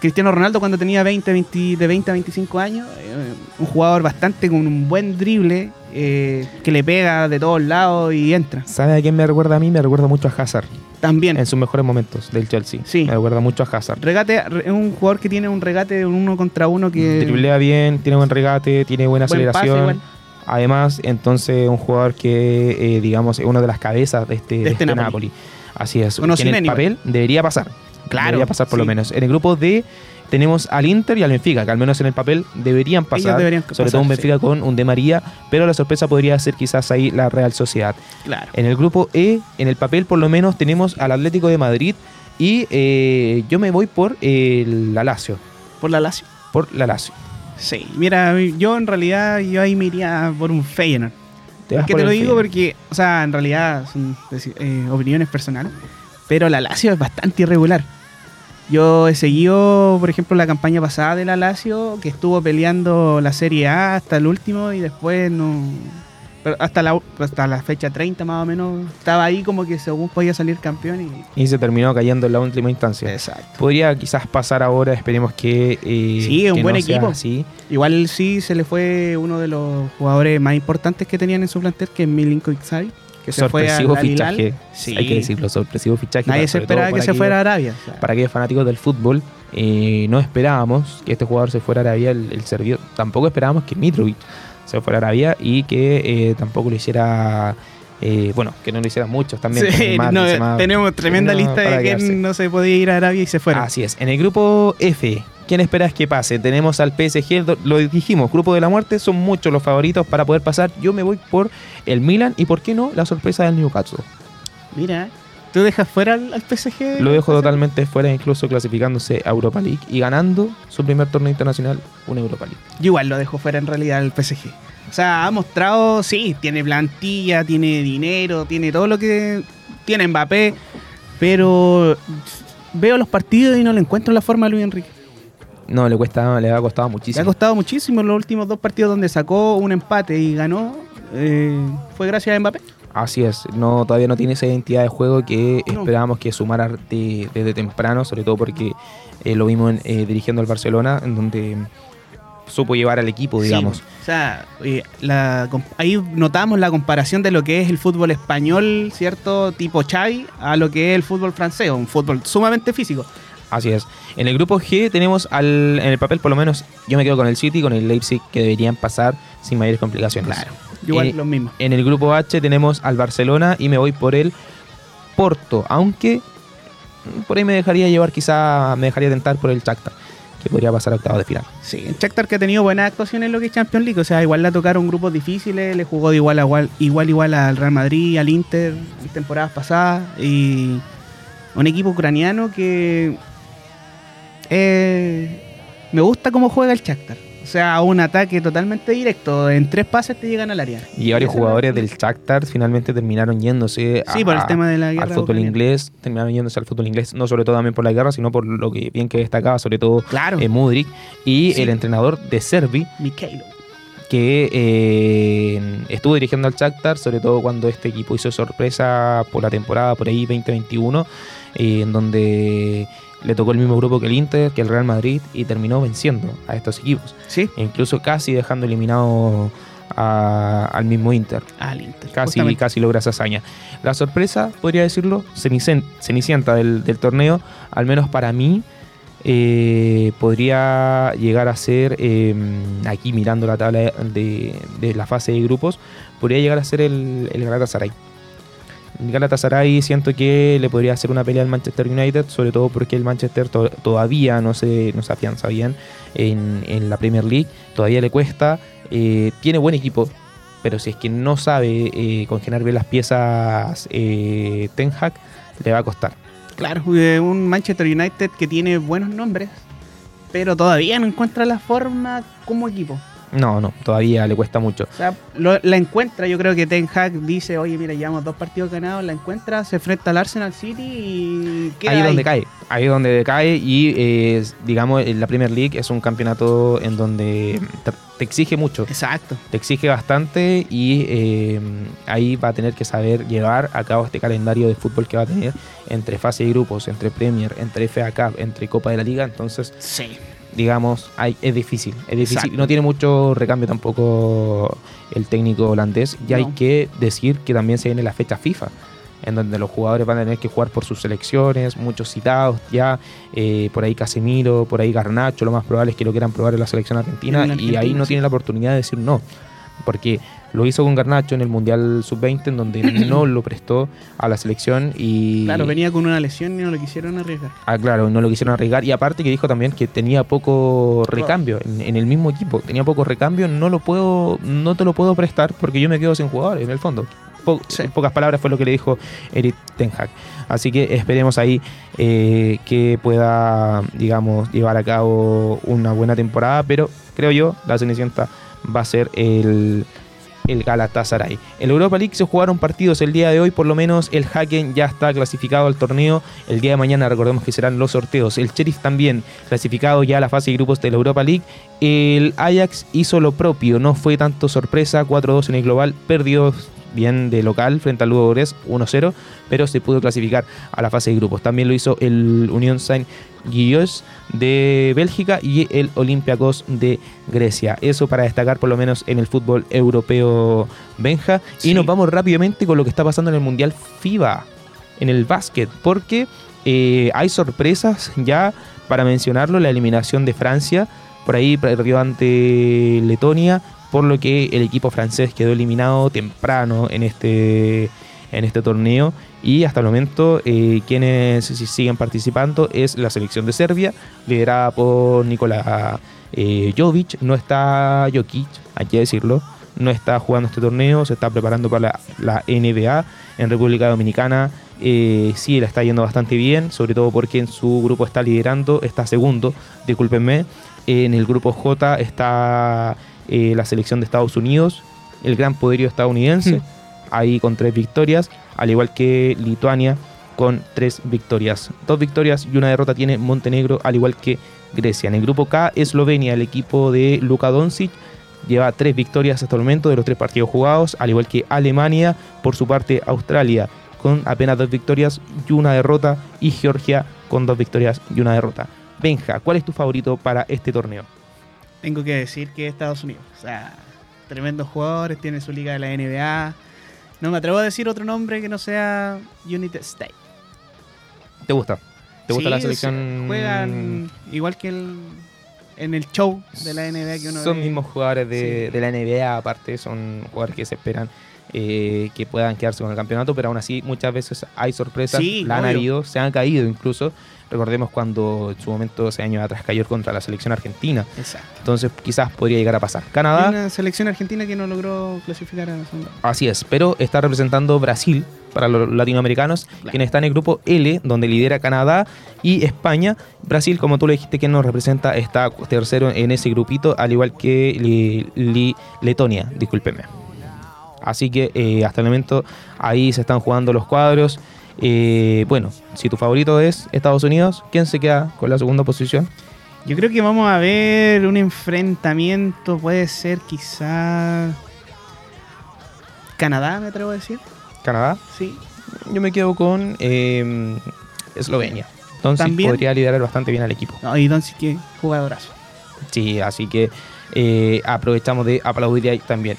Cristiano Ronaldo cuando tenía 20, 20 de 20 a 25 años. Eh, un jugador bastante con un buen drible, eh, que le pega de todos lados y entra. ¿Sabe a quién me recuerda a mí? Me recuerda mucho a Hazard También. en sus mejores momentos del Chelsea. Sí. Me recuerda mucho a Hazard. Regate, es un jugador que tiene un regate de un uno contra uno que... Driblea bien, tiene buen regate, tiene buena buen pase aceleración. igual. Además, entonces, un jugador que, eh, digamos, es una de las cabezas de este, de este este Napoli. Napoli. Así es. Que en el papel debería pasar. Claro, Debería pasar por lo menos. En el grupo D tenemos al Inter y al Benfica, que al menos en el papel deberían pasar. deberían sobre pasar, todo un sí. Benfica con un De María, pero la sorpresa podría ser quizás ahí la Real Sociedad. Claro. En el grupo E, en el papel por lo menos tenemos al Atlético de Madrid y eh, yo me voy por el la Lazio. Por la Lazio. Por la Lazio. Sí, mira, yo en realidad yo ahí me iría por un Feyenoord. Te vas ¿Por qué por te lo digo? Feyenoord. Porque, o sea, en realidad son eh, opiniones personales, pero la Lazio es bastante irregular. Yo he seguido, por ejemplo, la campaña pasada de la Lazio, que estuvo peleando la Serie A hasta el último y después no... pero hasta la, hasta la fecha 30 más o menos, estaba ahí como que según podía salir campeón y... Y se terminó cayendo en la última instancia. Exacto. Podría quizás pasar ahora, esperemos que. eh, Sí, es un buen no equipo. así. Igual sí se le fue uno de los jugadores más importantes que tenían en su plantel, que es Milinkovic Savic, que se sorpresivo fichaje. Sí. Hay que decirlo, sorpresivo fichaje. Nadie se esperaba que se aquellos- fuera a Arabia. Para aquellos fanáticos del fútbol, eh, no esperábamos que este jugador se fuera a Arabia, el, el serbio. Tampoco esperábamos que Mitrovic se fuera a Arabia y que eh, tampoco lo hiciera. eh, bueno, que no lo hicieran muchos también. Sí, no, tenemos tremenda No, lista de quién no se podía ir a Arabia y se fuera. Así es. En el grupo F, ¿quién esperas que pase? Tenemos al PSG, lo dijimos, grupo de la muerte, son muchos los favoritos para poder pasar. Yo me voy por el Milan y, ¿por qué no? La sorpresa del Newcastle. Mira, ¿tú dejas fuera al, al PSG? Lo dejo totalmente fuera, incluso clasificándose a Europa League y ganando su primer torneo internacional, una Europa League. Yo igual lo dejo fuera en realidad al PSG. O sea, ha mostrado, sí, tiene plantilla, tiene dinero, tiene todo lo que tiene Mbappé, pero veo los partidos y no le encuentro la forma a Luis Enrique. No, le cuesta, le ha costado Le ha muchísimo. costado muchísimo en los últimos dos partidos donde sacó un empate y ganó. eh, fue gracias a Mbappé. Así es, no, todavía no tiene esa identidad de juego que No. esperábamos que sumara de- desde temprano, sobre todo porque eh, lo vimos en, eh, dirigiendo al Barcelona, en donde supo llevar al equipo, digamos. Sí, o sea, eh, la ahí notamos la comparación de lo que es el fútbol español, ¿cierto? Tipo Xavi, a lo que es el fútbol francés, un fútbol sumamente físico. Así es. En el grupo G tenemos al, en el papel, por lo menos, yo me quedo con el City, con el Leipzig, que deberían pasar sin mayores complicaciones. Igual Eh, lo mismo. En el grupo H tenemos al Barcelona y me voy por el Porto, aunque por ahí me dejaría llevar, quizá me dejaría tentar por el Shakhtar, que podría pasar a octavos de final. Sí, el Shakhtar que ha tenido buenas actuaciones en lo que es Champions League, o sea, igual le tocaron grupos difíciles, le jugó de igual a igual, igual, igual al Real Madrid, al Inter, en temporadas pasadas, y un equipo ucraniano que eh, me gusta cómo juega el Shakhtar. O sea, un ataque totalmente directo. En tres pases te llegan al área. Y varios jugadores del Shakhtar finalmente terminaron yéndose Sí, por el tema de la guerra al fútbol inglés, terminaron yéndose al fútbol inglés, no sobre todo también por la guerra, sino por lo que bien que destacaba, sobre todo Claro. eh, Mudrik y Sí. el entrenador de Servi, Mikhailo. que eh, estuvo dirigiendo al Shakhtar, sobre todo cuando este equipo hizo sorpresa por la temporada por ahí 2021, eh, en donde le tocó el mismo grupo que el Inter, que el Real Madrid, y terminó venciendo a estos equipos, Sí. e incluso casi dejando eliminado a- al mismo Inter. Al Inter. Casi, justamente. casi logra esa hazaña. La sorpresa, podría decirlo, cenicen- cenicienta del, del torneo, al menos para mí, eh, podría llegar a ser, eh, aquí mirando la tabla de, de la fase de grupos, podría llegar a ser el, el Galatasaray. Galatasaray siento que le podría hacer una pelea al Manchester United, sobre todo porque el Manchester to- todavía no se, no se afianza bien en, en la Premier League, todavía le cuesta, eh, tiene buen equipo, pero si es que no sabe eh, congelar bien las piezas eh, Ten Hag, le va a costar. Claro, un Manchester United que tiene buenos nombres, pero todavía no encuentra la forma como equipo. No, no, todavía le cuesta mucho. O sea, lo- la encuentra, yo creo que Ten Hag dice, oye, mira, llevamos dos partidos ganados, la encuentra, se enfrenta al Arsenal City y queda ahí es ahí. donde cae, ahí es donde cae y eh, digamos la Premier League es un campeonato en donde te, te exige mucho, Exacto. te exige bastante y eh, ahí va a tener que saber llevar a cabo este calendario de fútbol que va a tener entre fase de grupos, entre Premier, entre FA Cup, entre Copa de la Liga, entonces Sí. Digamos, hay, es difícil. Es difícil. Exacto. No tiene mucho recambio tampoco el técnico holandés. Y hay que decir que también se viene la fecha FIFA, en donde los jugadores van a tener que jugar por sus selecciones, muchos citados ya, eh, por ahí Casemiro, por ahí Garnacho, lo más probable es que lo quieran probar en la selección argentina, y ahí no sí. tiene la oportunidad de decir no. Porque lo hizo con Garnacho en el Mundial Sub-20, en donde no lo prestó a la selección y... Claro, venía con una lesión y no lo quisieron arriesgar. Ah, claro, no lo quisieron arriesgar. Y aparte que dijo también que tenía poco recambio en, en el mismo equipo. Tenía poco recambio, no lo puedo, no te lo puedo prestar porque yo me quedo sin jugadores en el fondo. Po- Sí. En pocas palabras fue lo que le dijo Eric Ten Hag. Así que esperemos ahí eh, que pueda, digamos, llevar a cabo una buena temporada. Pero creo yo, la Cenicienta va a ser el, el Galatasaray. En Europa League se jugaron partidos el día de hoy, por lo menos el Haken ya está clasificado al torneo. El día de mañana recordemos que serán los sorteos. El Sheriff también clasificado ya a la fase de grupos de la Europa League. El Ajax hizo lo propio, no fue tanto sorpresa, 4-2 en el global, perdió bien de local frente al Lugo Gres 1-0, pero se pudo clasificar a la fase de grupos. También lo hizo el Unión Saint Gillois de Bélgica y el Olympiacos de Grecia. Eso para destacar por lo menos en el fútbol europeo Benja. Sí. Y nos vamos rápidamente con lo que está pasando en el Mundial FIBA, en el básquet, porque eh, hay sorpresas ya para mencionarlo, la eliminación de Francia, por ahí perdió ante Letonia, por lo que el equipo francés quedó eliminado temprano en este, en este torneo y hasta el momento eh, quienes siguen participando es la selección de Serbia, liderada por Nikola eh, Jovic, no está Jokic, hay que decirlo, no está jugando este torneo, se está preparando para la, la NBA en República Dominicana. Eh, sí, le está yendo bastante bien, sobre todo porque en su grupo está liderando, está segundo, discúlpenme. En el grupo J está eh, la selección de Estados Unidos, el gran poderío estadounidense, Hmm. ahí con tres victorias, al igual que Lituania con tres victorias. Dos victorias y una derrota tiene Montenegro, al igual que Grecia. En el grupo K, Eslovenia, el equipo de Luka Doncic, lleva tres victorias hasta el momento de los tres partidos jugados, al igual que Alemania, por su parte Australia con apenas dos victorias y una derrota, y Georgia con dos victorias y una derrota. Benja, ¿cuál es tu favorito para este torneo? Tengo que decir que Estados Unidos. O sea, tremendos jugadores, tiene su liga de la NBA. No me atrevo a decir otro nombre que no sea United States. ¿Te gusta? ¿Te gusta Sí, la se- selección? Juegan igual que el, en el show de la NBA que uno Son ve. mismos jugadores de, Sí. de la NBA, aparte, son jugadores que se esperan eh, que puedan quedarse con el campeonato, pero aún así muchas veces hay sorpresas, Sí, la han obvio. habido, se han caído incluso. Recordemos cuando en su momento, hace años atrás, cayó contra la selección argentina. Exacto. Entonces quizás podría llegar a pasar. Canadá, una selección argentina que no logró clasificar a la segunda. así es, pero está representando Brasil para los latinoamericanos, quienes están en el grupo L, donde lidera Canadá y España. Brasil, como tú le dijiste, que nos representa, está tercero en ese grupito, al igual que Li- Li- Letonia, discúlpeme. Así que eh, hasta el momento ahí se están jugando los cuadros. Eh, bueno, si tu favorito es Estados Unidos, ¿quién se queda con la segunda posición? Yo creo que vamos a ver un enfrentamiento, puede ser quizá Canadá, me atrevo a decir. Canadá. Sí. Yo me quedo con eh, Eslovenia. Entonces También. podría liderar bastante bien al equipo. No, y Doncic, que jugadorazo. Sí, así que eh, aprovechamos de aplaudir ahí también.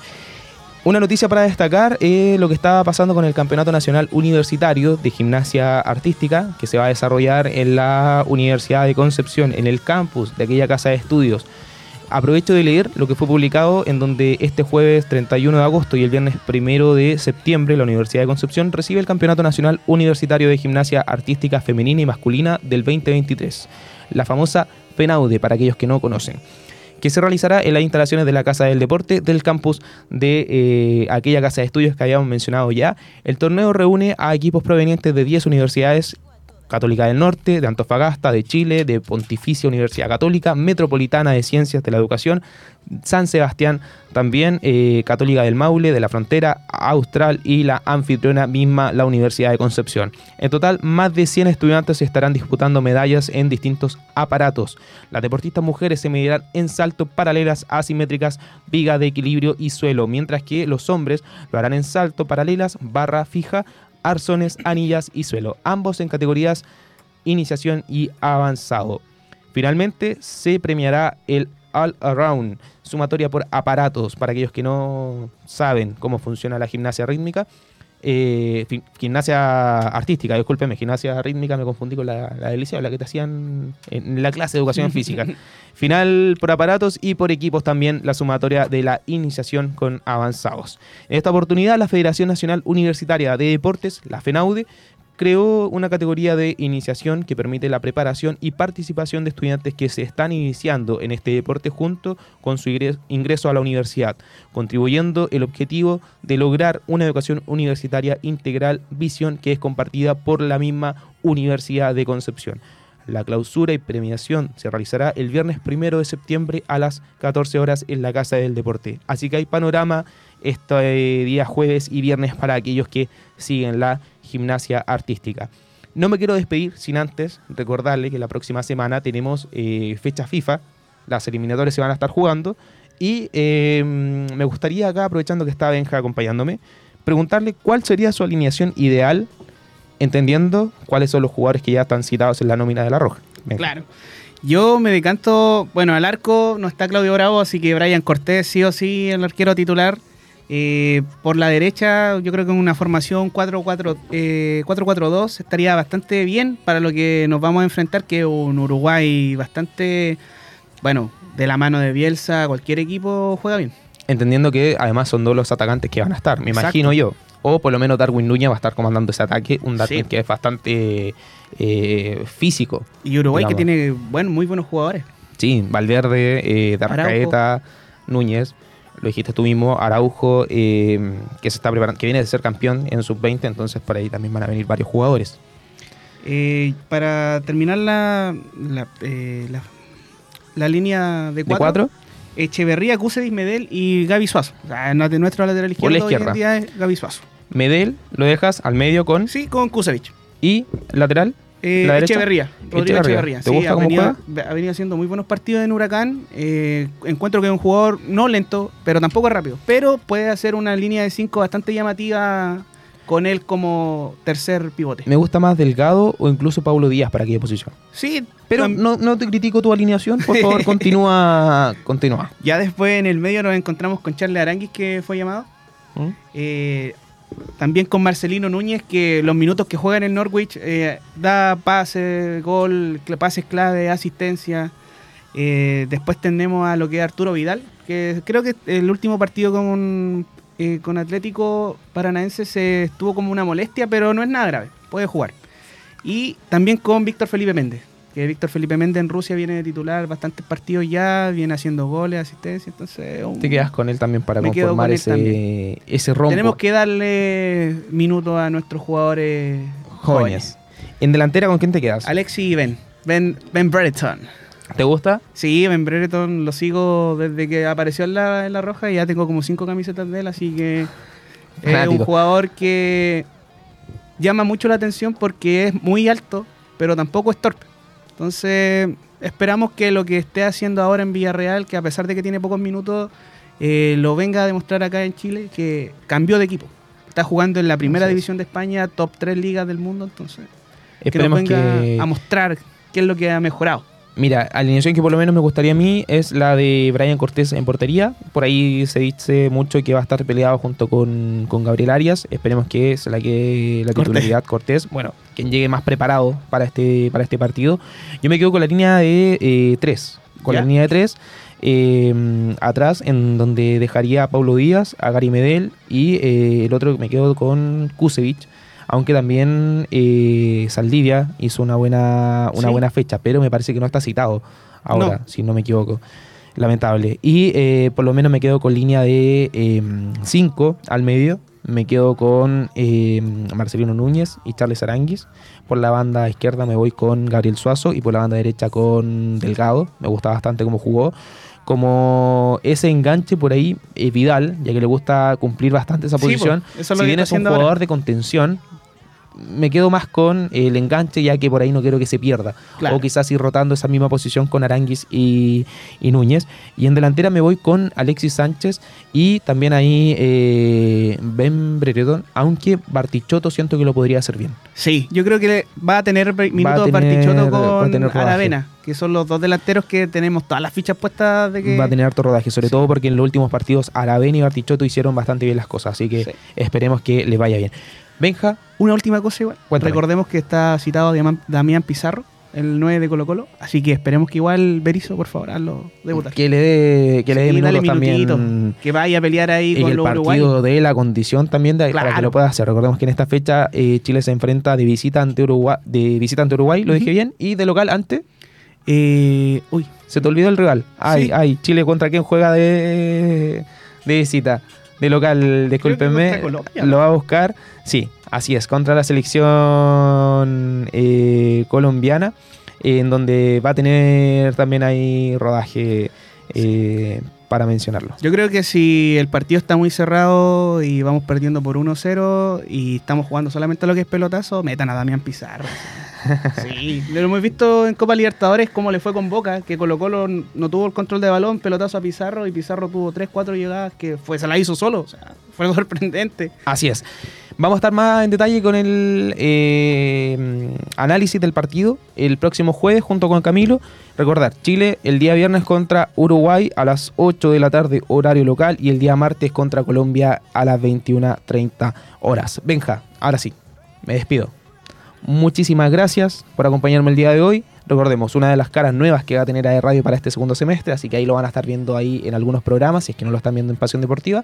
Una noticia para destacar es lo que estaba pasando con el Campeonato Nacional Universitario de Gimnasia Artística que se va a desarrollar en la Universidad de Concepción, en el campus de aquella casa de estudios. Aprovecho de leer lo que fue publicado en donde este jueves 31 de agosto y el viernes 1 de septiembre la Universidad de Concepción recibe el Campeonato Nacional Universitario de Gimnasia Artística Femenina y Masculina del 2023, la famosa FENAUDE para aquellos que no conocen que se realizará en las instalaciones de la Casa del Deporte del campus de eh, aquella casa de estudios que habíamos mencionado ya. El torneo reúne a equipos provenientes de 10 universidades Católica del Norte, de Antofagasta, de Chile, de Pontificia Universidad Católica, Metropolitana de Ciencias de la Educación, San Sebastián, también eh, Católica del Maule, de la Frontera, Austral y la anfitriona misma, la Universidad de Concepción. En total, más de 100 estudiantes estarán disputando medallas en distintos aparatos. Las deportistas mujeres se medirán en salto, paralelas, asimétricas, viga de equilibrio y suelo, mientras que los hombres lo harán en salto, paralelas, barra fija, arzones, anillas y suelo, ambos en categorías iniciación y avanzado. Finalmente se premiará el All Around, sumatoria por aparatos, para aquellos que no saben cómo funciona la gimnasia rítmica. Eh, gimnasia artística, discúlpeme, gimnasia rítmica, me confundí con la, la del liceo, la que te hacían en la clase de educación física. Final por aparatos y por equipos también la sumatoria de la iniciación con avanzados. En esta oportunidad, la Federación Nacional Universitaria de Deportes, la FENAUDE, creó una categoría de iniciación que permite la preparación y participación de estudiantes que se están iniciando en este deporte junto con su ingres- ingreso a la universidad, contribuyendo el objetivo de lograr una educación universitaria integral, visión que es compartida por la misma Universidad de Concepción. La clausura y premiación se realizará el viernes primero de septiembre a las 14 horas en la Casa del Deporte. Así que hay panorama este día jueves y viernes para aquellos que siguen la gimnasia artística. No me quiero despedir sin antes recordarle que la próxima semana tenemos eh, fecha FIFA, las eliminatorias se van a estar jugando y eh, me gustaría acá, aprovechando que está Benja acompañándome, preguntarle cuál sería su alineación ideal entendiendo cuáles son los jugadores que ya están citados en la nómina de la Roja. Claro. Yo me decanto, bueno, al arco no está Claudio Bravo, así que Brian Cortés sí o sí el arquero titular. Eh, por la derecha, yo creo que en una formación 4-4, eh, 4-4-2 estaría bastante bien para lo que nos vamos a enfrentar, que es un Uruguay bastante, bueno, de la mano de Bielsa, cualquier equipo juega bien. Entendiendo que además son dos los atacantes que van a estar, me Exacto. imagino yo. O por lo menos Darwin Núñez va a estar comandando ese ataque, un Darwin Sí. que es bastante eh, físico. Y Uruguay que tiene bueno, muy buenos jugadores. Sí, Valverde, Darracaeta, Núñez, lo dijiste tú mismo, Araujo, eh, que se está preparando, que viene de ser campeón en sub-20, entonces por ahí también van a venir varios jugadores. Eh, para terminar la, la, eh, la, la línea de ¿De cuatro? Echeverría, Cusevich, Medel y Gaby Suazo. O sea, no- de nuestro lateral izquierdo la hoy en izquierda. día es Gaby Suazo. Medel lo dejas al medio con Sí, con Kusevich. y lateral. Eh. Echeverría, Rodrigo Echeverría. Echeverría. ¿Te Sí, gusta ha cómo venido, ha venido haciendo muy buenos partidos en Huracán. Eh, encuentro que es un jugador no lento, pero tampoco rápido. Pero puede hacer una línea de 5 bastante llamativa con él como tercer pivote. Me gusta más Delgado o incluso Pablo Díaz para aquella posición. Sí, Pero no te critico tu alineación, por favor, continúa. continúa. ya después en el medio nos encontramos con Charles Aranguis, que fue llamado. ¿Mm? Eh, también con Marcelino Núñez, que los minutos que juega en el Norwich eh, da pases, gol, pases clave, asistencia. Eh, después tenemos a lo que es Arturo Vidal, que creo que el último partido con, eh, con Atlético Paranaense se estuvo como una molestia, pero no es nada grave, puede jugar. Y también con Víctor Felipe Méndez, que Víctor Felipe Méndez en Rusia viene de titular bastantes partidos ya, viene haciendo goles, asistencia, entonces... Te quedas con él también para conformar con ese, también. ese rombo. Tenemos que darle minutos a nuestros jugadores jóvenes. En delantera, ¿con quién te quedas? Alexi y Ben. Ben, ben Brereton. ¿Te gusta? Sí, Ben Brereton lo sigo desde que apareció en la, en la roja y ya tengo como cinco camisetas de él, así que es un jugador que llama mucho la atención porque es muy alto, pero tampoco es torpe. Entonces, esperamos que lo que esté haciendo ahora en Villarreal, que a pesar de que tiene pocos minutos, eh, lo venga a demostrar acá en Chile, que cambió de equipo. Está jugando en la primera división de España, top 3 ligas del mundo, entonces que nos venga que... a mostrar qué es lo que ha mejorado. Mira, alineación que por lo menos me gustaría a mí es la de Brian Cortés en portería. Por ahí se dice mucho que va a estar peleado junto con, con Gabriel Arias. Esperemos que se la quede la Cortés. titularidad Cortés. Bueno, quien llegue más preparado para este, para este partido. Yo me quedo con la línea de eh, tres. Con ¿Ya? la línea de tres. eh, atrás, en donde dejaría a Pablo Díaz, a Gary Medel y eh, el otro me quedo con Kusevich. Aunque también eh, Saldivia hizo una buena, una Sí. buena fecha, pero me parece que no está citado ahora, No. si no me equivoco. Lamentable. Y eh, por lo menos me quedo con línea de 5 al medio. Me quedo con eh, Marcelino Núñez y Charles Aranguis. Por la banda izquierda me voy con Gabriel Suazo y por la banda derecha con Delgado. Me gusta bastante cómo jugó. Como ese enganche por ahí, eh, Vidal, ya que le gusta cumplir bastante esa Sí, posición. eso si bien es un jugador ahora. de contención, me quedo más con el enganche, ya que por ahí no quiero que se pierda. Claro. O quizás ir rotando esa misma posición con Aranguis y, y Núñez. Y en delantera me voy con Alexis Sánchez y también ahí eh, Ben Brereton, aunque Bartichotto siento que lo podría hacer bien. Sí, yo creo que va a tener minutos Bartichotto con. Aravena, que son los dos delanteros que tenemos todas las fichas puestas de que... Va a tener harto rodaje, sobre Sí. todo porque en los últimos partidos Aravena y Bartichotto hicieron bastante bien las cosas. Así que Sí. esperemos que le vaya bien. Benja, Una última cosa igual. Cuéntame. Recordemos que está citado Damián Pizarro, el 9 de Colo Colo, así que esperemos que igual Berizzo, por favor, hazlo debutar. que le dé, que le dé minutos también. que vaya a pelear ahí y con el los partido uruguayos. de la condición también de, para que lo pueda hacer. Recordemos que en esta fecha eh, Chile se enfrenta de visita ante Uruguay, de visita ante Uruguay, lo dije bien, y de local ante. Eh, uy, Se te olvidó el rival. Ay, Sí. ay, Chile contra quién juega de, de visita. De local, discúlpenme. Colombia, Lo va a buscar. Sí, así es, contra la selección eh, colombiana, en donde va a tener también ahí rodaje eh, para mencionarlo. yo creo que si el partido está muy cerrado y vamos perdiendo por 1-0 y estamos jugando solamente a lo que es pelotazo, metan a Damián Pizarro. Sí, lo hemos visto en Copa Libertadores cómo le fue con Boca, que Colo Colo no tuvo el control de balón, pelotazo a Pizarro y Pizarro tuvo 3-4 llegadas que fue, se la hizo solo, o sea, fue sorprendente. Así es. Vamos a estar más en detalle con el eh, análisis del partido el próximo jueves junto con Camilo. Recordar, Chile el día viernes contra Uruguay a las 8 de la tarde horario local y el día martes contra Colombia a las 21.30 horas. Benja, ahora sí, me despido. Muchísimas gracias por acompañarme el día de hoy. Recordemos, una de las caras nuevas que va a tener AE Radio para este segundo semestre, así que ahí lo van a estar viendo ahí en algunos programas, si es que no lo están viendo en Pasión Deportiva.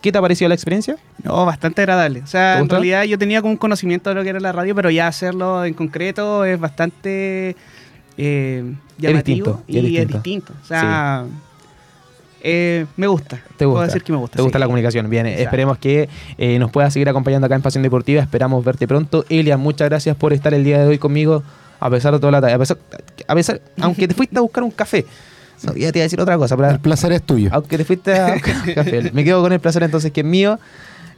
¿Qué te ha parecido la experiencia? No, bastante agradable. O sea, ¿Te en realidad yo tenía como un conocimiento de lo que era la radio, pero ya hacerlo en concreto es bastante eh, llamativo distinto, y es es distinto. distinto. O sea, eh, me gusta. ¿Te Puedo gusta? decir que me gusta. ¿Te gusta sí. la comunicación? Bien, Exacto. esperemos que eh, nos puedas seguir acompañando acá en Pasión Deportiva. Esperamos verte pronto. Elian, muchas gracias por estar el día de hoy conmigo, a pesar de toda la tarde. A pesar, a pesar, aunque te fuiste a buscar un café. No, ya te iba a decir otra cosa, pero El placer es tuyo. aunque te fuiste a buscar un café. Me quedo con el placer entonces que es mío.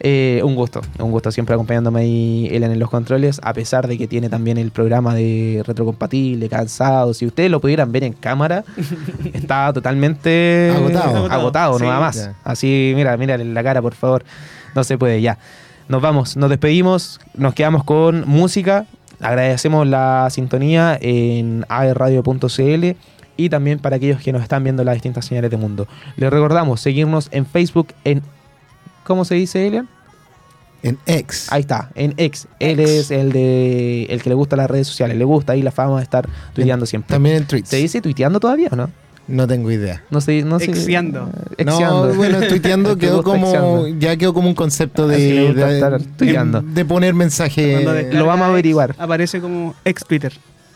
Eh, un gusto, un gusto siempre acompañándome ahí Elian en los controles, a pesar de que tiene también el programa de retrocompatible, cansado. Si ustedes lo pudieran ver en cámara, estaba totalmente Agotado. agotado, Sí. nada más. Ya. Así, mira, mira en la cara, por favor. No se puede, ya. Nos vamos, nos despedimos, nos quedamos con música. Agradecemos la sintonía en aerradio.cl y también para aquellos que nos están viendo en las distintas señales del mundo. Les recordamos seguirnos en Facebook en ¿Cómo se dice, Elian? En X. Ahí está, en X. Él es el de el que le gusta las redes sociales, le gusta ahí la fama de estar tuiteando siempre. También en tweets. ¿Se dice tuiteando todavía o no? No tengo idea. No sé, no sé. Exeando. Eh, exeando. No, bueno, tuiteando Te quedó como. Ya quedó como un concepto de. de, de- de poner mensaje. Lo vamos a averiguar. Aparece como ex Twitter.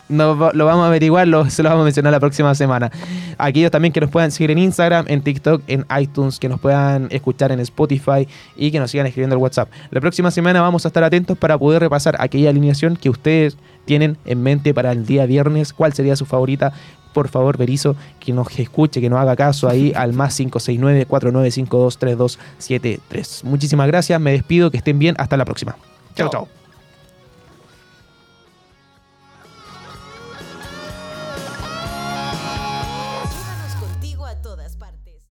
No, lo vamos a averiguar, lo, se lo vamos a mencionar la próxima semana. Aquellos también que nos puedan seguir en Instagram, en TikTok, en iTunes, que nos puedan escuchar en Spotify y que nos sigan escribiendo al WhatsApp. La próxima semana vamos a estar atentos para poder repasar aquella alineación que ustedes tienen en mente para el día viernes. ¿Cuál sería su favorita? Por favor, Berizo, que nos escuche, que nos haga caso ahí al más 569-4952-3273. Muchísimas gracias, me despido, que estén bien, hasta la próxima. Chao, chao.